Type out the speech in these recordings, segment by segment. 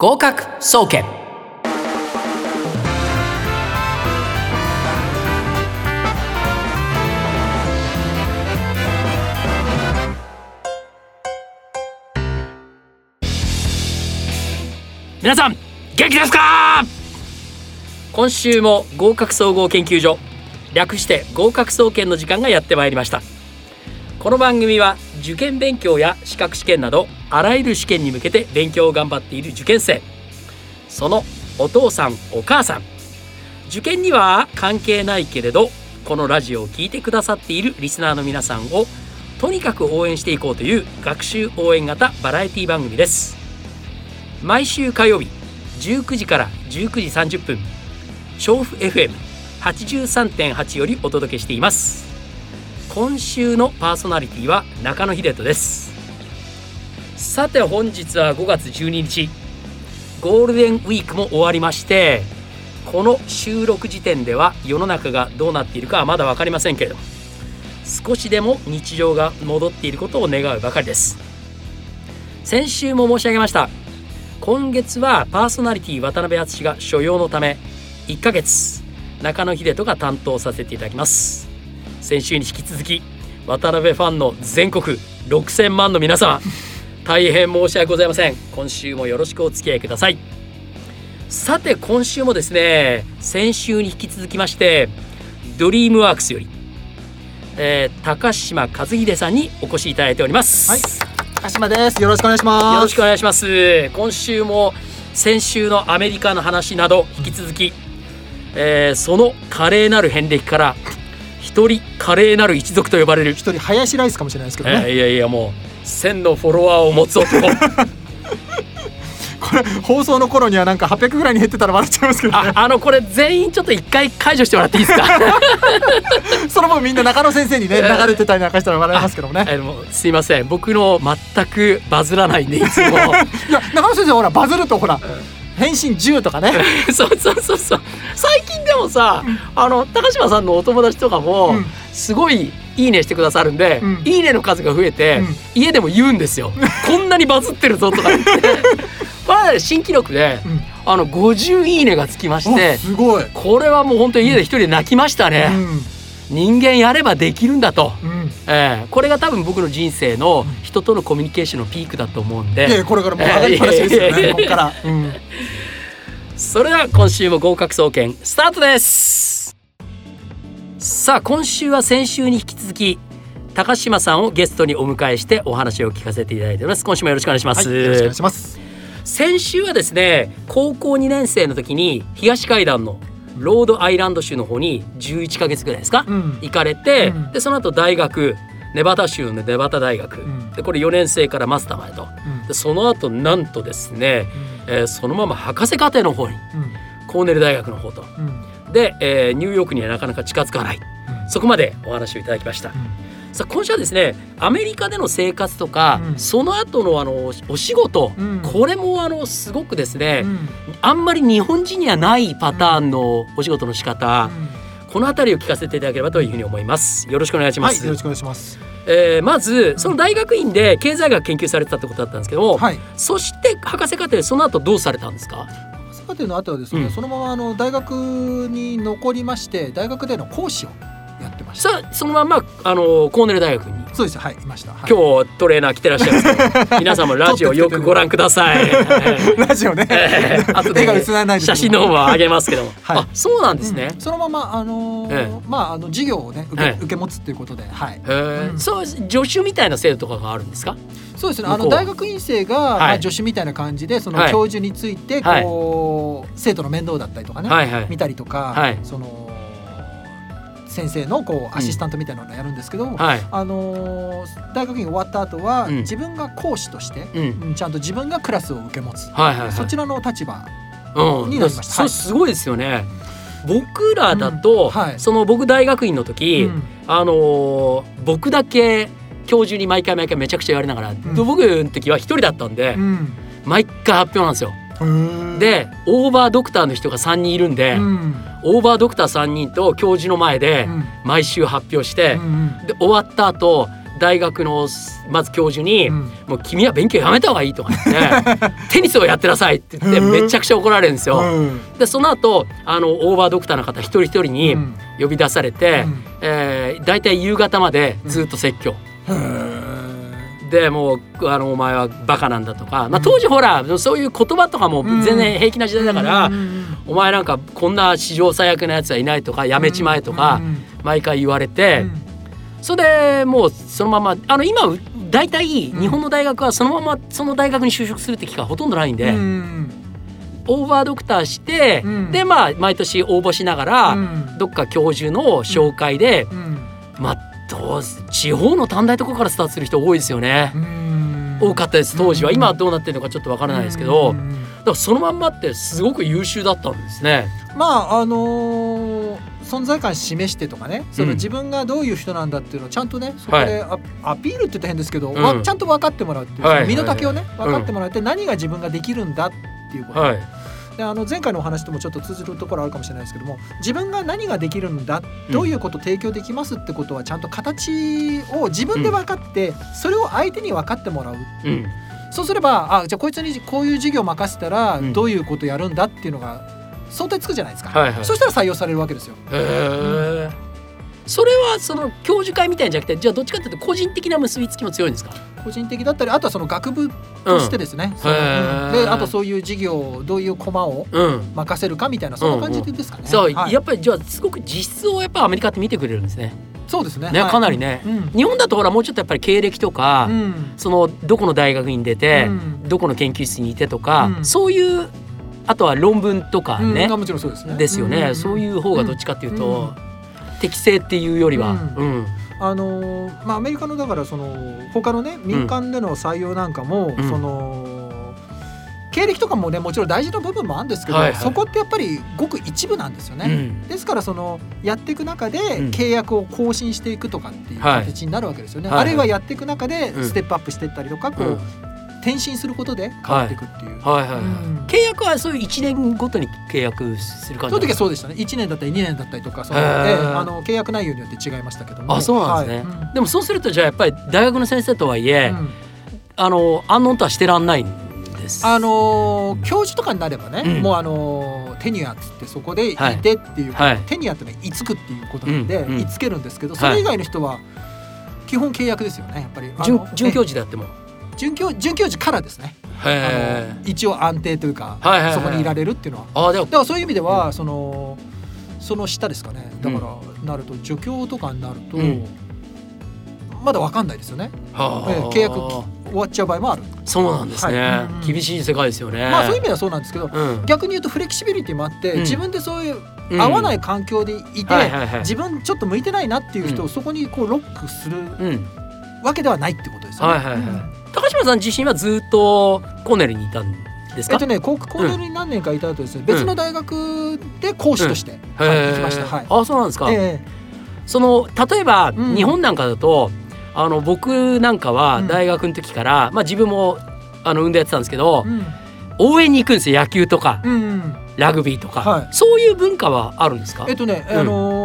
合格総研。皆さん元気ですか？今週も合格総合研究所略して合格総研の時間がやってまいりました。この番組は受験勉強や資格試験などあらゆる試験に向けて勉強を頑張っている受験生。そのお父さんお母さん。受験には関係ないけれどこのラジオを聴いてくださっているリスナーの皆さんをとにかく応援していこうという学習応援型バラエティ番組です。毎週火曜日19時から19時30分調布 FM83.8 よりお届けしています。今週のパーソナリティは中野秀人です。さて本日は5月12日ゴールデンウィークも終わりましてこの収録時点では世の中がどうなっているかはまだ分かりませんけれども少しでも日常が戻っていることを願うばかりです。先週も申し上げました。今月はパーソナリティ渡辺敦が所用のため1ヶ月中野秀人が担当させていただきます。先週に引き続き渡辺ファンの全国6000万の皆様大変申し訳ございません。今週もよろしくお付き合いください。さて今週もですね先週に引き続きましてドリームワークスより、えー、高島和秀さんにお越しいただいております。はい。高島です。よろしくお願いします。よろしくお願いします。今週も先週のアメリカの話など引き続き、えー、その華麗なる遍歴から一人華麗なる一族と呼ばれる一人林ライスかもしれないですけどね、えー、いやいやもう1000のフォロワーを持つ男。これ放送の頃にはなんか800ぐらいに減ってたら笑っちゃいますけど、ね、あのこれ全員ちょっと一回解除してもらっていいですか？その分みんな中野先生にね流れてたりなんかしたら笑いますけどもね。えもすいません。僕の全くバズらないんでいつもいや中野先生ほらバズるとほら、うん返信10とかね。そうそうそうそう。最近でもさ、うん、あの高島さんのお友達とかも、すごいいいねしてくださるんで、うん、いいねの数が増えて、うん、家でも言うんですよ。こんなにバズってるぞとか言って。新記録で、うん、あの50いいねがつきましてすごい。これはもう本当に家で一人で泣きましたね、人間やればできるんだと、うん、えー、これが多分僕の人生の人とのコミュニケーションのピークだと思うんで、これからもう上がりっぱなしですよね、ここから、うん、それでは今週も合格総研スタートですさあ今週は先週に引き続き高島さんをゲストにお迎えしてお話を聞かせていただいております。今週もよろしくお願いします、はい、よろしくお願いします。先週はですね高校2年生の時に東海岸のロードアイランド州の方に11か月ぐらいですか、うん、行かれて、うん、でその後大学ネバダ州のネバダ大学、うん、でこれ4年生からマスターまでと、でその後なんとですね、えー、そのまま博士課程の方に、コーネル大学の方と、で、えー、ニューヨークにはなかなか近づかない、そこまでお話をいただきました。さあ今週はですねアメリカでの生活とか、うん、その後のあのお仕事、うん、これもあのすごくですね、うん、あんまり日本人にはないパターンのお仕事の仕方、この辺りを聞かせていただければというふうに思います。よろしくお願いします、はい、よろしくお願いします。えー、まずその大学院で経済学研究されてたってことだったんですけども、はい、そして博士課程その後どうされたんですか？博士課程の後はですね、うん、そのままあの大学に残りまして大学での講師をました。さあそのままあのコーネル大学に。そうですはいいました、はい、今日トレーナー来てらっしゃる 皆さんもラジオよくご覧ください。ラジオね、えー、後で写真の方は上げますけども、はい、あそうなんですね、うん、そのままあのーえー、まああの授業をね受け,、受け持つっていうことではい、うん、そう助手みたいな制度とかがあるんですか？そうですね。あの大学院生が、まあ、助手みたいな感じでその教授についてこう、生徒の面倒だったりとかね、はいはい、見たりとか、はい、その先生のこうアシスタントみたいなのをやるんですけど、うんはい、あのー、大学院終わった後は、自分が講師として、うん、ちゃんと自分がクラスを受け持つ、はいはいはい、そちらの立場になりました。うん、すごいですよね。僕らだと、はい、その僕大学院の時、あのー、僕だけ教授に毎回毎回めちゃくちゃ言われながら、僕の時は一人だったんで、毎回発表なんですよ。でオーバードクターの人が3人いるんで、うん、オーバードクター3人と教授の前で毎週発表して、うんうん、で終わった後大学のまず教授に、うん、もう君は勉強やめた方がいいとか言って テニスをやってなさいって言ってめちゃくちゃ怒られるんですよ。うん、でその後あのオーバードクターの方一人一人に呼び出されて、うん、えー、大体夕方までずっと説教。でもうあのお前はバカなんだとか、まあ、当時ほら、そういう言葉とかも全然平気な時代だから、お前なんかこんな史上最悪なやつはいないとかやめちまえとか毎回言われて。それでもうそのままあの今大体日本の大学はそのままその大学に就職するって機会ほとんどないんで、うん、オーバードクターして、うん、でまあ毎年応募しながら、うん、どっか教授の紹介で、まあどう地方の短大とかからスタートする人多いですよね。多かったです。当時は。今はどうなってるのかちょっとわからないですけど、だからそのまんまってすごく優秀だったんですね。まああのー存在感示してとかね。その自分がどういう人なんだっていうのをちゃんとねそこでア,、ピールって言ったら変ですけど、うん、ちゃんと分かってもらうっていう、身の丈をね分かってもらって何が自分ができるんだっていうこと、はい、であの前回のお話ともちょっと通じるところあるかもしれないですけども自分が何ができるんだどういうことを提供できますってことはちゃんと形を自分で分かって、それを相手に分かってもらう。うん。そうすればあじゃあこいつにこういう授業を任せたらどういうことやるんだっていうのが想定つくじゃないですか、はいはい、そしたら採用されるわけですよ。へそれはその教授会みたいじゃなくてじゃあどっちかというと個人的な結びつきも強いんですか？個人的だったりあとはその学部としてですね、う。ん、であとそういう授業どういう駒を任せるかみたいな、そんな感じですかね。そう、はい、やっぱりじゃあすごく実質をやっぱアメリカって見てくれるんですね。そうですね。ね、かなりね、うん、日本だとほらもうちょっとやっぱり経歴とか、うん、そのどこの大学に出て、うん、どこの研究室にいてとか、そういうあとは論文とかね、もちろんそうですね。ですよね、そういう方がどっちかっていうと、適正っていうよりは。うん。あのまあ、アメリカのだからその他のね民間での採用なんかも、うん、その経歴とかもねもちろん大事な部分もあるんですけど、はいはい、そこってやっぱりごく一部なんですよね。うん、ですからそのやっていく中で契約を更新していくとかっていう形になるわけですよね。はい、あるいはやっていく中でステップアップしていったりとかこう、転身することで変わっていくっていう、はい、はいはい、うん、契約はそういう1年ごとに契約する感じその時はそうでしたね。1年だったり2年だったりとかその、えー、あの契約内容によって違いましたけども。あそうなんですね、はい、でもそうするとじゃあやっぱり大学の先生とはいえ、うん、あの安穏とはしてらんないんです。あの教授とかになればね、うん、もうあのテニアっつってそこでいてっていう、はい、テニアってねいつくっていうことなんで、うん、いつけるんですけどそれ以外の人は基本契約ですよねやっぱり。准准教授であっても准教准教授からですね。あの一応安定というか、そこにいられるっていうのは。あだからそういう意味では、うん、そのその下ですかね。だから、なると助教とかになると、うん、まだ分かんないですよね、はあ、えー、契約終わっちゃう場合もある。そうなんですね、はい、厳しい世界ですよね。まあそういう意味ではそうなんですけど、うん、逆に言うとフレキシビリティもあって、自分でそういう合わない環境でいて、自分ちょっと向いてないなっていう人をそこにこうロックするわけではないってことですよね。はいはいはい高島さん自身はずっとコーネルにいたんですか？えっとねコーネルに何年かいた後ですね、うん、別の大学で講師として入ってきました、うん、はい、あそうなんですか、えー、その例えば、日本なんかだとあの僕なんかは大学の時から、まあ自分もあの運動やってたんですけど、応援に行くんですよ。野球とか、うんうん、ラグビーとか、はい、そういう文化はあるんですか？えっとね、あのー、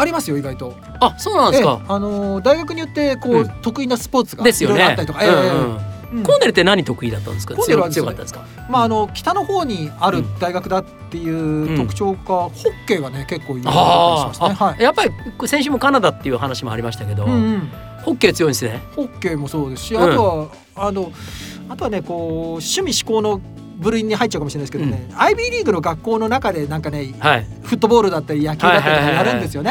ありますよ意外と。あそうなんですか、あのー、大学によってこう、うん、得意なスポーツがいろいろあったりとか、ね、えーうん、コーネルって何得意だったんですか？コーネルは強かった。ですか？まああの北の方にある大学だっていう特徴か、ホッケーがね結構有名だったりしますね。はい、やっぱり先週もカナダっていう話もありましたけど、うんうん、ホッケー強いんですね。ホッケーもそうですし、あとは、あのあとはねこう趣味思考の部類に入っちゃうかもしれないですけどね、うん、IB リーグの学校の中でなんかね、はい、フットボールだったり野球だったりやるんですよね。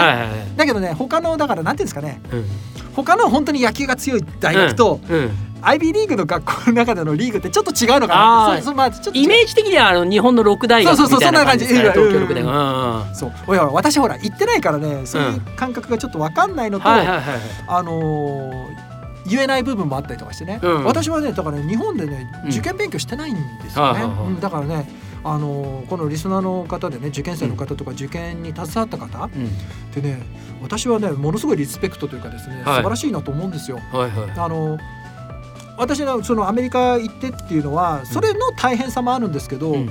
だけどね他のだからなんていうんですかね、うん、他の本当に野球が強い大学と、うん、IB リーグの学校の中でのリーグってちょっと違うのかな。ってそうまあ、ちょっとイメージ的にはあの日本の六大学みたいな感じ。ですね東京六大学、そう。おや私ほら行ってないからねそういう感覚がちょっと分かんないのと、あのー言えない部分もあったりとかしてね、うん、私はねだから、ね、日本でね受験勉強してないんですよね、うん、だからねあのこのリスナーの方でね受験生の方とか受験に携わった方、ってね私はねものすごいリスペクトというかですね、はい、素晴らしいなと思うんですよ。はいはい、あの私のそのアメリカ行ってっていうのはそれの大変さもあるんですけど、うん、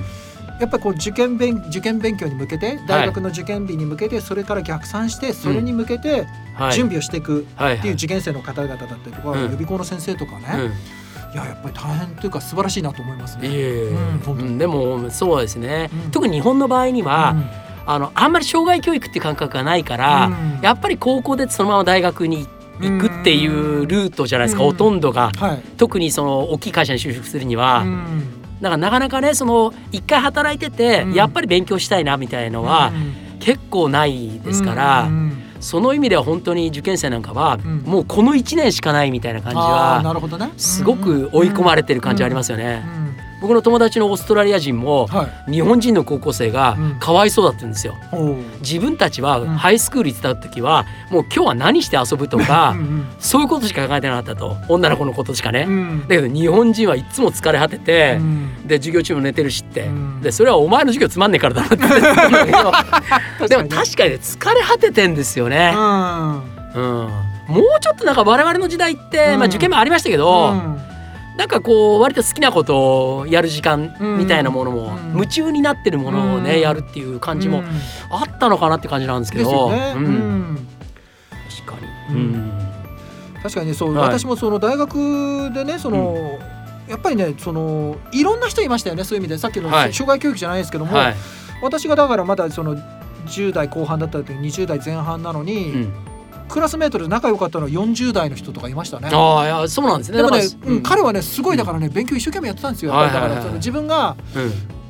やっぱりこう受験勉受験勉強に向けて大学の受験日に向けてそれから逆算してそれに向けて準備をしていくっていう受験生の方々だったりとか、予備校の先生とかね、いややっぱり大変というか素晴らしいなと思いますね。うん、でもそうですね、特に日本の場合には、あのあんまり障害教育っていう感覚がないから、やっぱり高校でそのまま大学に行くっていうルートじゃないですか、ほとんどが、はい、特にその大きい会社に就職するには。だからなかなかねその一回働いてて、やっぱり勉強したいなみたいのは、結構ないですから。その意味では本当に受験生なんかは、もうこの1年しかないみたいな感じはすごく追い込まれてる感じありますよね。僕の友達のオーストラリア人も、日本人の高校生がかわいそうだったんですよ、う。ん、自分たちはハイスクール行ってた時はもう今日は何して遊ぶとかそういうことしか考えてなかったと。女の子のことしかね、うん、だけど日本人はいつも疲れ果てて、うん、で授業中も寝てるしって、でそれはお前の授業つまんねえからだなって。でも確かにね疲れ果ててんですよね。うん。もうちょっとなんか我々の時代って、まあ、受験もありましたけど、なんかこう割と好きなことをやる時間みたいなものも、夢中になってるものをね、やるっていう感じもあったのかなって感じなんですけど。ね。うん、確かに、うん、確かにねそう、はい、私もその大学でねその、やっぱりねそのいろんな人いましたよねそういう意味で。さっきの障害教育じゃないですけども、はい、私がだからまだその10代後半だった時20代前半なのに、うんクラスメートで仲良かったのは40代の人とかいましたね。ああいやそうなんですね。でもね、うん、彼はねすごいだからね、勉強一生懸命やってたんですよ。だからその自分が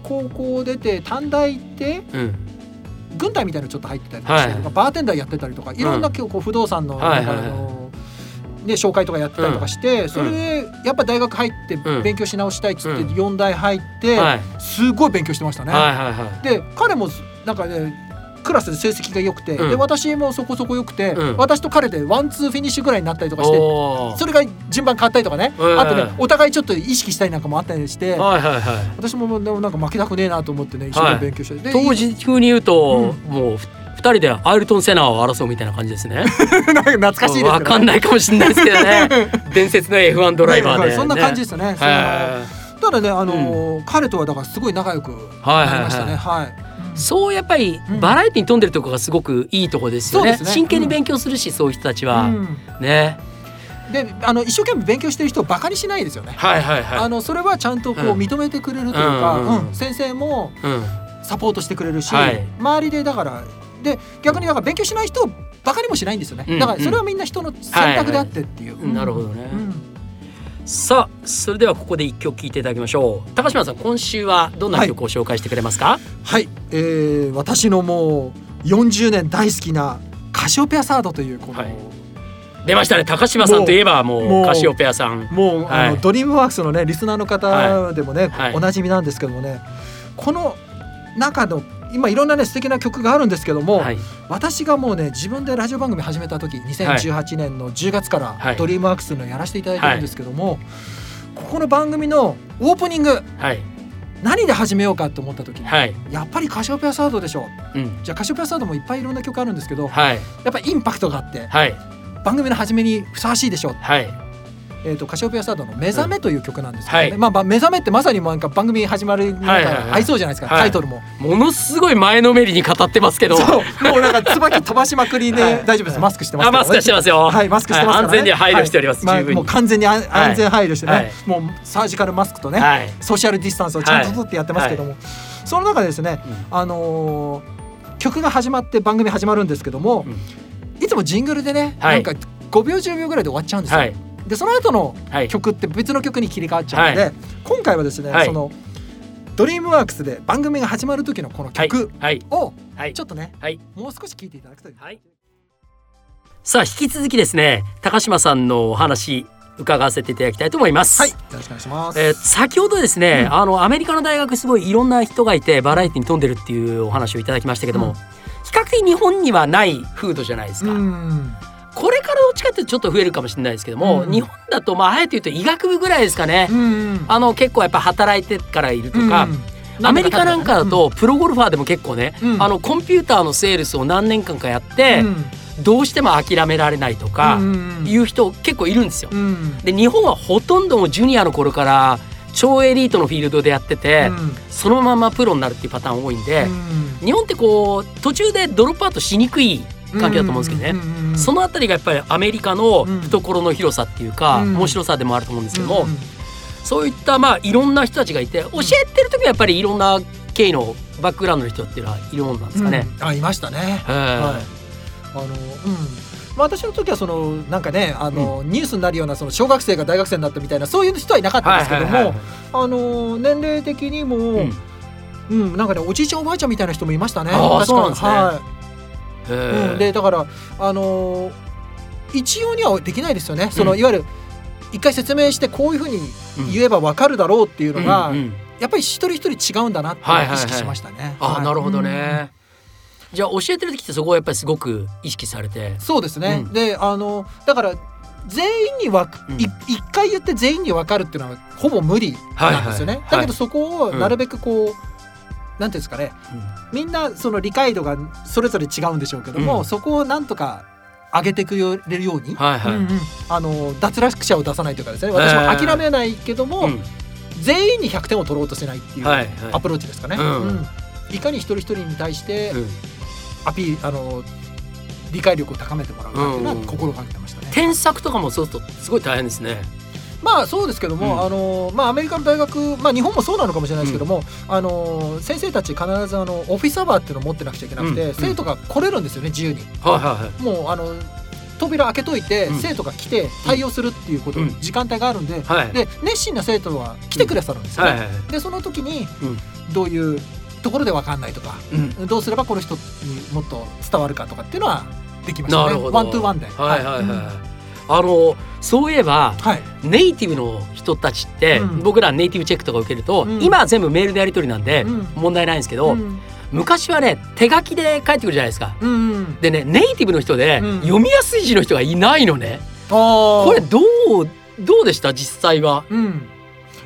高校出て短大行って、軍隊みたいなのちょっと入ってたりとかして、バーテンダーやってたりとかいろんな今日こう不動産のなんかあので紹介とかやってたりとかして、それでやっぱ大学入って勉強し直したいっつって4大入って、すごい勉強してましたね。で彼もなんかねクラスで成績が良くて、うん、で私もそこそこ良くて、うん、私と彼でワンツーフィニッシュぐらいになったりとかしてそれが順番変わったりとかね、あとねお互いちょっと意識したりなんかもあったりして、はいはいはい、私もでもなんか負けたくねえなと思ってね一生懸命勉強して、はい、当時風に言うと、もう二人でアイルトン・セナを争うみたいな感じですね。懐かしいですね。わかんないかもしれないですけどね。伝説の F1 ドライバーで、ね、そんな感じですね。ただね、あのーうん、彼とはだからすごい仲良くなりましたね。はい、はい。はいそうやっぱりバラエティーに富んでるところがすごくいいところですよね。ね。真剣に勉強するし、そういう人たちは、ね。であの一生懸命勉強してる人をバカにしないですよね。はいはいはい。あのそれはちゃんとこう認めてくれるというか、うん先生もサポートしてくれるし、はい、周りでだからで逆にだから勉強しない人をバカにもしないんですよね。だからそれはみんな人の選択であってっていう。なるほどね。さあそれではここで一曲聴いていただきましょう。高島さん今週はどんな曲を紹介してくれますか？はい、えー、私のもう40年大好きなカシオペアサードというこの、はい、出ましたね。高島さんといえばもうカシオペアさん。もう、はい、あのドリームワークスのねリスナーの方でもね、はい、おなじみなんですけどもねこの中の今いろんなね素敵な曲があるんですけども、はい、私がもうね自分でラジオ番組始めた時2018年の10月から、ドリームワークスのやらせていただいてるんですけども、はい、ここの番組のオープニング、はい、何で始めようかと思った時に、やっぱりカシオペアサードでしょう、うん、じゃあカシオペアサードもいっぱいいろんな曲あるんですけど、やっぱりインパクトがあって、番組の初めにふさわしいでしょう、えーと、カシオペアサードの「目覚め」という曲なんですけどね、うん。はい、まあ、目覚めってまさになんか番組始まるなんか合いそうじゃないですか、はい。はいはい、タイトルも、ものすごい前のめりに語ってますけど。もうなんか椿飛ばしまくりで、ね、大丈夫ですマスクしてます、ね、マスクしてますよ。はいマスクしてます、ね、安全に配慮しております、まあ、もう完全に安全配慮してね、もうサージカルマスクとね、ソーシャルディスタンスをちゃんと取ってやってますけども、その中でですね、うん、あのー、曲が始まって番組始まるんですけども、うん、いつもジングルでね、なんか5秒10秒ぐらいで終わっちゃうんですよ、でその後の曲って別の曲に切り替わっちゃうので、はい、今回はですね、はい、そのドリームワークスで番組が始まる時のこの曲をちょっとね、はい、もう少し聞いていただくという、はい、さあ引き続きですね高島さんのお話伺わせていただきたいと思います。はい、よろしくお願いします。えー、先ほどですね、うん、あのアメリカの大学すごいいろんな人がいてバラエティに富んでるっていうお話をいただきましたけども、うん、比較的日本にはない風土じゃないですか。うんこれからどっちかってちょっと増えるかもしれないですけども、うん、日本だとまああえて言うと医学部ぐらいですかね、うん、あの結構やっぱ働いてからいるとか。うん、アメリカなんかだとプロゴルファーでも結構ね、あのコンピューターのセールスを何年間かやって、どうしても諦められないとかいう人結構いるんですよ。で日本はほとんどもジュニアの頃から超エリートのフィールドでやってて、そのままプロになるっていうパターン多いんで、日本ってこう途中でドロップアウトしにくい関係だと思うんですけどね、その辺りがやっぱりアメリカの懐の広さっていうか、面白さでもあると思うんですけども、そういったまあいろんな人たちがいて教えてる時はやっぱりいろんな経緯のバックグラウンドの人っていうのはいるもんなんですかね。あいましたね。はい、あのうん。まあ、私の時はそのなんかねあの、うん、ニュースになるようなその小学生が大学生になったみたいなそういう人はいなかったんですけども、あの年齢的にも、うん、うん、なんかねおじいちゃんおばあちゃんみたいな人もいましたね。確かに、ね、はい。うん、でだからあの一様にはできないですよね。その、いわゆる一回説明してこういうふうに言えばわかるだろうっていうのが、やっぱり一人一人違うんだなって意識しましたね。はいはい。はい、あ、なるほどね。じゃあ教えてる時ってそこはやっぱりすごく意識されて。そうですね、うん、であのだから全員にわうん、一回言って全員に分かるっていうのはほぼ無理なんですよね、はいはい、だけどそこをなるべくこう、うん、なんていうんですかね、うん、みんなその理解度がそれぞれ違うんでしょうけども、そこをなんとか上げてくれるように、はいはい。うんうん、あの脱落者を出さないというかですね。私も諦めないけども、全員に100点を取ろうとしないっていうアプローチですかね。いかに一人一人に対してアピールあの理解力を高めてもらうかっていうのは心がけてましたね。添削とかもそうするとすごい大変ですね。まあそうですけども、うん、あのまあアメリカの大学、まあ日本もそうなのかもしれないですけども、うん、あの先生たち必ずあのオフィスアワーっていうのを持ってなくちゃいけなくて、うん、生徒が来れるんですよね自由に。はいはいはい、もうあの扉開けといて、生徒が来て対応するっていうこと、時間帯があるんではい、で熱心な生徒は来てくれてたんですよね。はいはいはい、でその時に、どういうところで分かんないとか、うん、どうすればこの人にもっと伝わるかとかっていうのはできましたね。ワントゥーワンで。はいはいはい、はいあのそういえば、はい、ネイティブの人たちって、うん、僕らネイティブチェックとか受けると、うん、今は全部メールでやり取りなんで、問題ないんですけど、昔はね手書きで返ってくるじゃないですか。うんうん、でねネイティブの人で、読みやすい字の人がいないのね。これどうどうでした？実際は。うん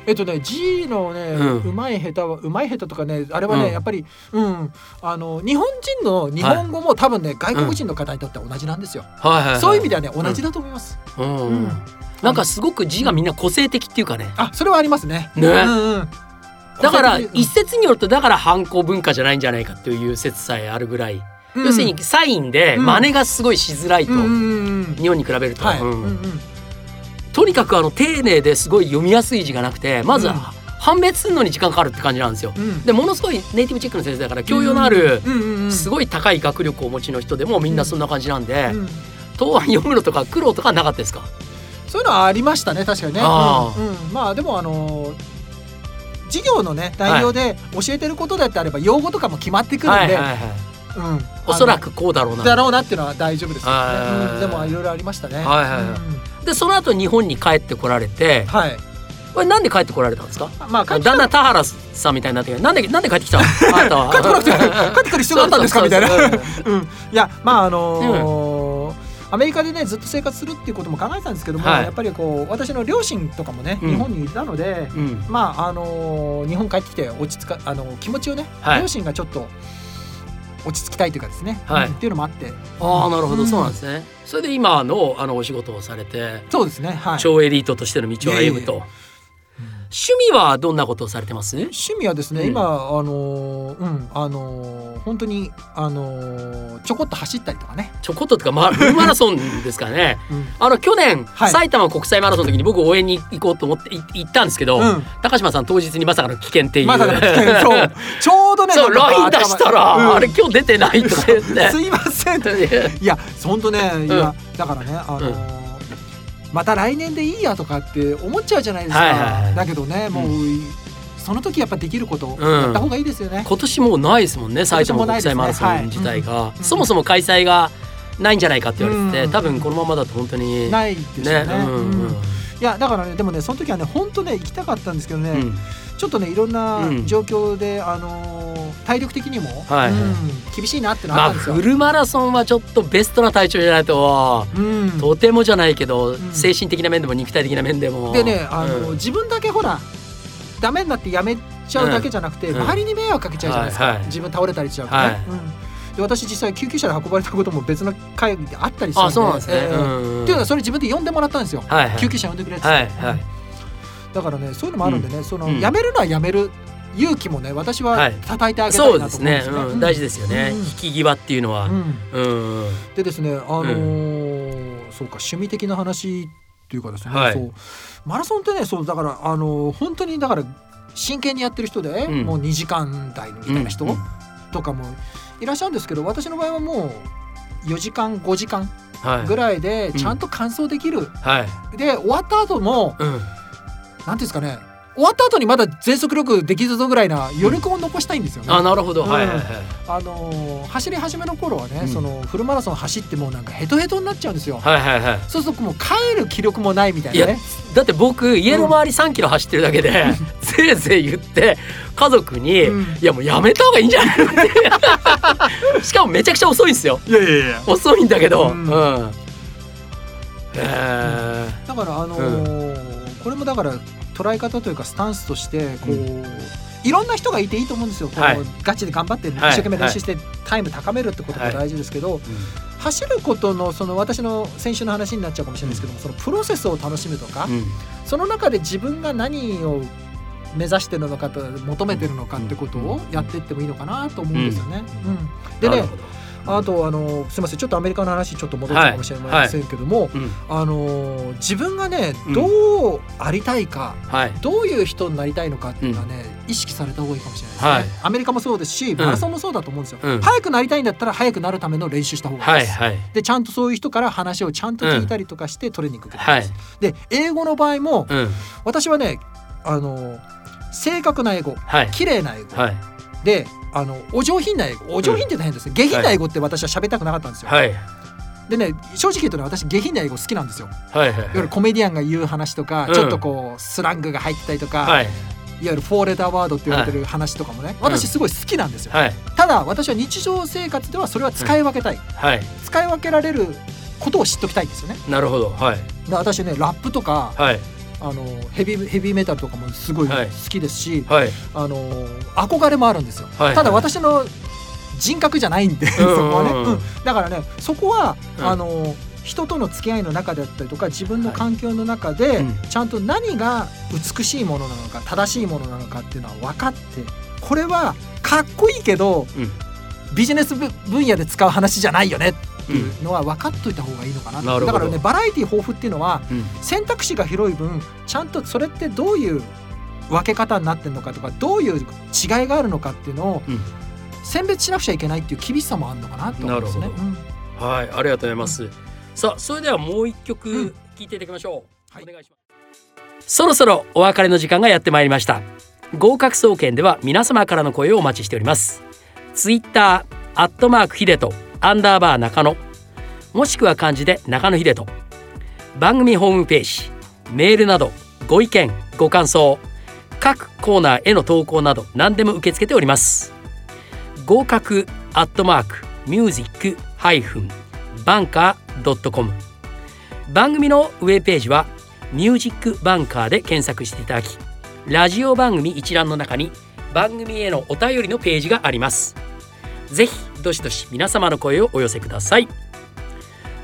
えっとね G のね、うまい下手はうまい下手とかねあれはね、やっぱりうん。あの日本人の日本語も多分ね、外国人の方にとっては同じなんですよ。はいそういう意味ではね同じだと思います。うん。なんかすごく字がみんな個性的っていうかね。あそれはありますね。ね。うんうんだから一説によるとだから反抗文化じゃないんじゃないかという説さえあるぐらい、要するにサインで真似がすごいしづらいと、日本に比べると。はいうんうんとにかくあの丁寧ですごい読みやすい字がなくてまず、判別するのに時間かかるって感じなんですよ。うん、でものすごいネイティブチェックの先生だから教養のあるすごい高い学力をお持ちの人でもみんなそんな感じなんで、うん、答案読むのとか苦労とかなかったですか？そういうのはありましたね確かにね。あうん、まあでもあのー授業のね内容で教えてることだってあれば用語とかも決まってくるんで、うん、おそらくこうだろうな。だろうなっていうのは大丈夫ですよね、うん、でもいろいろありましたね。はいはいはい、うん。でその後日本に帰ってこられて、はい、これなんで帰ってこられたんですか？まあ、だんだん田原さんみたいになってなんでなんで帰ってきた？の。あなたは。帰ってこなくて 帰ってくる必要があったんですか？みたいな。うん、いやまああのーうん。アメリカでねずっと生活するっていうことも考えてたんですけども、はい、やっぱりこう私の両親とかもね、うん、日本にいたので、うん、まああのー、日本帰ってきて落ち着かあの気持ちをね、はい、両親がちょっと落ち着きたいというかですね、はい、っていうのもあって。ああなるほど、そうなんですね。それで今のあのお仕事をされてそうですね、はい、超エリートとしての道を歩むと。趣味はどんなことをされてます？趣味はですね、うん、今あのうんあの本当にあのちょこっと走ったりとかね。ちょこっととかマフルマラソンですかね、うん、あの去年、はい、埼玉国際マラソンの時に僕応援に行こうと思って行ったんですけど、うん、高島さん当日にまさかの危険っていう、ま、そうちょうそう LINE 出したら、あれ今日出てないとか言って。すいませんいや。本当ねいや、だからねあのまた来年でいいやとかって思っちゃうじゃないですか、はいはいはい、だけどねもう、うん、その時やっぱできることやった方がいいですよね、うん、今年もうないですもんね埼玉国際マラソン自体が、はい、そもそも開催がないんじゃないかって言われてて、うん、多分このままだと本当にないですよね、ね。うん、いやだからねでもねその時はね本当ね行きたかったんですけどね、ちょっとねいろんな状況で、あの体力的にも、はい。うん、厳しいなってのあったんですよ、まあ、フルマラソンはちょっとベストな体調じゃないと、うん、とてもじゃないけど、うん、精神的な面でも肉体的な面でも。でねあの、自分だけほらダメになってやめちゃうだけじゃなくて、周りに迷惑かけちゃうじゃないですか、自分倒れたりしちゃうとね、はいで私実際救急車で運ばれたことも別の会議であったりするんで。あそうなんですね、えー、っていうのはそれ自分で呼んでもらったんですよ、はいはい、救急車呼んでくれって、はいはい、だからねそういうのもあるんでね、そのやめるのはやめる勇気もね私は叩いてあげたいなと思ね。そうですね、うん、大事ですよね、引き際っていうのは。うん。でですねあのー、そうか趣味的な話っていうかですね、はい、そう。マラソンってねそうだからあのー、本当にだから真剣にやってる人で、もう2時間台みたいな人とかもいらっしゃるんですけど私の場合はもう4時間5時間ぐらいでちゃんと完走できる、はい、で終わった後も、うん、なんていうんですかね終わった後にまだ全速力できるぞぐらいな余力を残したいんですよね。あなるほど、はいはいはい、あのー、走り始めの頃はね、うん、そのフルマラソン走ってもうなんかヘトヘトになっちゃうんですよ。はいはいはい、そうするともう帰る気力もないみたいなね。だって僕家の周り3キロ走ってるだけで、うん、ぜいぜい言って家族に、うん、いやもうやめた方がいいんじゃないのって。しかもめちゃくちゃ遅いんですよ。いやいやいや。遅いんだけど。うん、だからあのー、これもだから捉え方というかスタンスとしてこう、うん、いろんな人がいていいと思うんですよ、はい、ガチで頑張って一生懸命練習してタイム高めるってことが大事ですけど、はい走ることのその私の先週の話になっちゃうかもしれないですけども、そのプロセスを楽しむとか、その中で自分が何を目指してるのかと求めてるのかってことをやっていってもいいのかなと思うんですよね。うん。でねあとあのすみませんちょっとアメリカの話ちょっと戻っちゃうかもしれませんけども、はい。はいうん、あの自分がねどうありたいか、うん、どういう人になりたいのかっていうのはね、意識された方がいいかもしれないですね、はい、アメリカもそうですしマラソンもそうだと思うんですよ、うん、早くなりたいんだったら早くなるための練習した方がいいです、はいはい、でちゃんとそういう人から話をちゃんと聞いたりとかしてトレーニング受けてます、で英語の場合も、私はねあの正確な英語、はい、綺麗な英語、であのお上品な英語お上品って大変ですね、下品な英語って私は喋りたくなかったんですよ、はい、でね正直言うとね私下品な英語好きなんですよ、はいはい、い。わゆるコメディアンが言う話とか、うん、ちょっとこうスラングが入ってたりとか、はい、い。わゆるフォーレターワードって言われてる話とかもね、私すごい好きなんですよ、はい、ただ私は日常生活ではそれは使い分けたい、はい、使い分けられることを知っておきたいんですよね。なるほど。はい。私ねラップとか、はいあのヘビヘビーメタルとかもすごい好きですし、はい、あの憧れもあるんですよ、はい、ただ私の人格じゃないんで、そこはね、うん、だからねそこは、あの人との付き合いの中だったりとか自分の環境の中で、ちゃんと何が美しいものなのか正しいものなのかっていうのは分かってこれはかっこいいけど、ビジネス分野で使う話じゃないよねっていうのは分かっといた方がいいのかな、うん、だからねバラエティ豊富っていうのは、うん、選択肢が広い分ちゃんとそれってどういう分け方になってるのかとかどういう違いがあるのかっていうのを、選別しなくちゃいけないっていう厳しさもあるのかなと思いますね。はいありがとうございます。さあそれではもう一曲聞いていただきましょう。はい、お願いします。そろそろお別れの時間がやってまいりました。合格総研では皆様からの声をお待ちしております。ツイッターアットマークヒデトアンダーバー中野。もしくは漢字で中野秀人。番組ホームページメールなどご意見ご感想各コーナーへの投稿など何でも受け付けております。合格アットマークミュージックハイフンバンカードットコム。番組のウェブページはミュージックバンカーで検索していただきラジオ番組一覧の中に番組へのお便りのページがあります。ぜひどしどし皆様の声をお寄せください。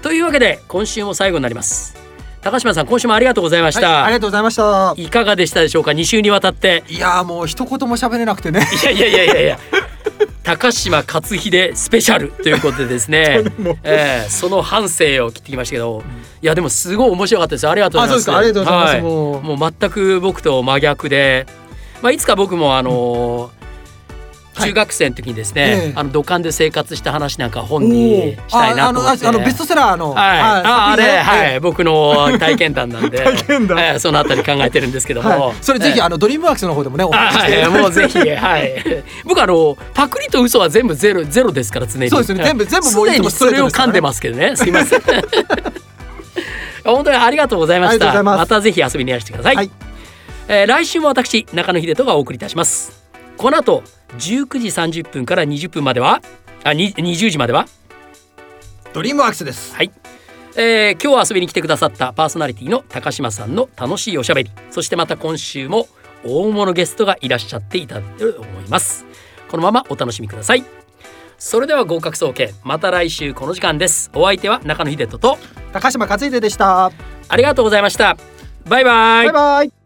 というわけで今週も最後になります。高島さん今週もありがとうございました、はい、ありがとうございました。いかがでしたでしょうか？2週にわたって。いやもう一言も喋れなくてね。いやいやいやいやいや。高島克秀スペシャルということでですね、えー、その反省を切ってきましたけど、うん、いやでもすごい面白かったですありがとうございます。ありがとうございます、はい、もう。全く僕と真逆で。まあいつか僕もあのーうん中学生の時にですね、はい、あの土管で生活した話なんか本にしたいなと思って。あのベストセラーの、はい、ああれ、はい、僕の体験談なんで。はい、そのあたり考えてるんですけども、それぜひ、あのドリームワークスの方でもねお願い。して、もうぜひはい。僕あのパクリと嘘は全部ゼロゼロですから常に。そうですね。全部全部もうすでにそれを噛んでますけどね。すいません。本当にありがとうございました。またぜひ遊びにいらしてください、はい、えー、来週も私中野秀人がお送りいたします。この後19時30分から20分まではあ20時までは？ドリームワークスです。はい、えー、今日遊びに来てくださったパーソナリティの高島さんの楽しいおしゃべり。そしてまた今週も大物ゲストがいらっしゃっていただけると思います。このままお楽しみください。それでは合格総研また来週この時間です。お相手は中野秀人と高島和秀でした。ありがとうございました。バイバイ。バイバイ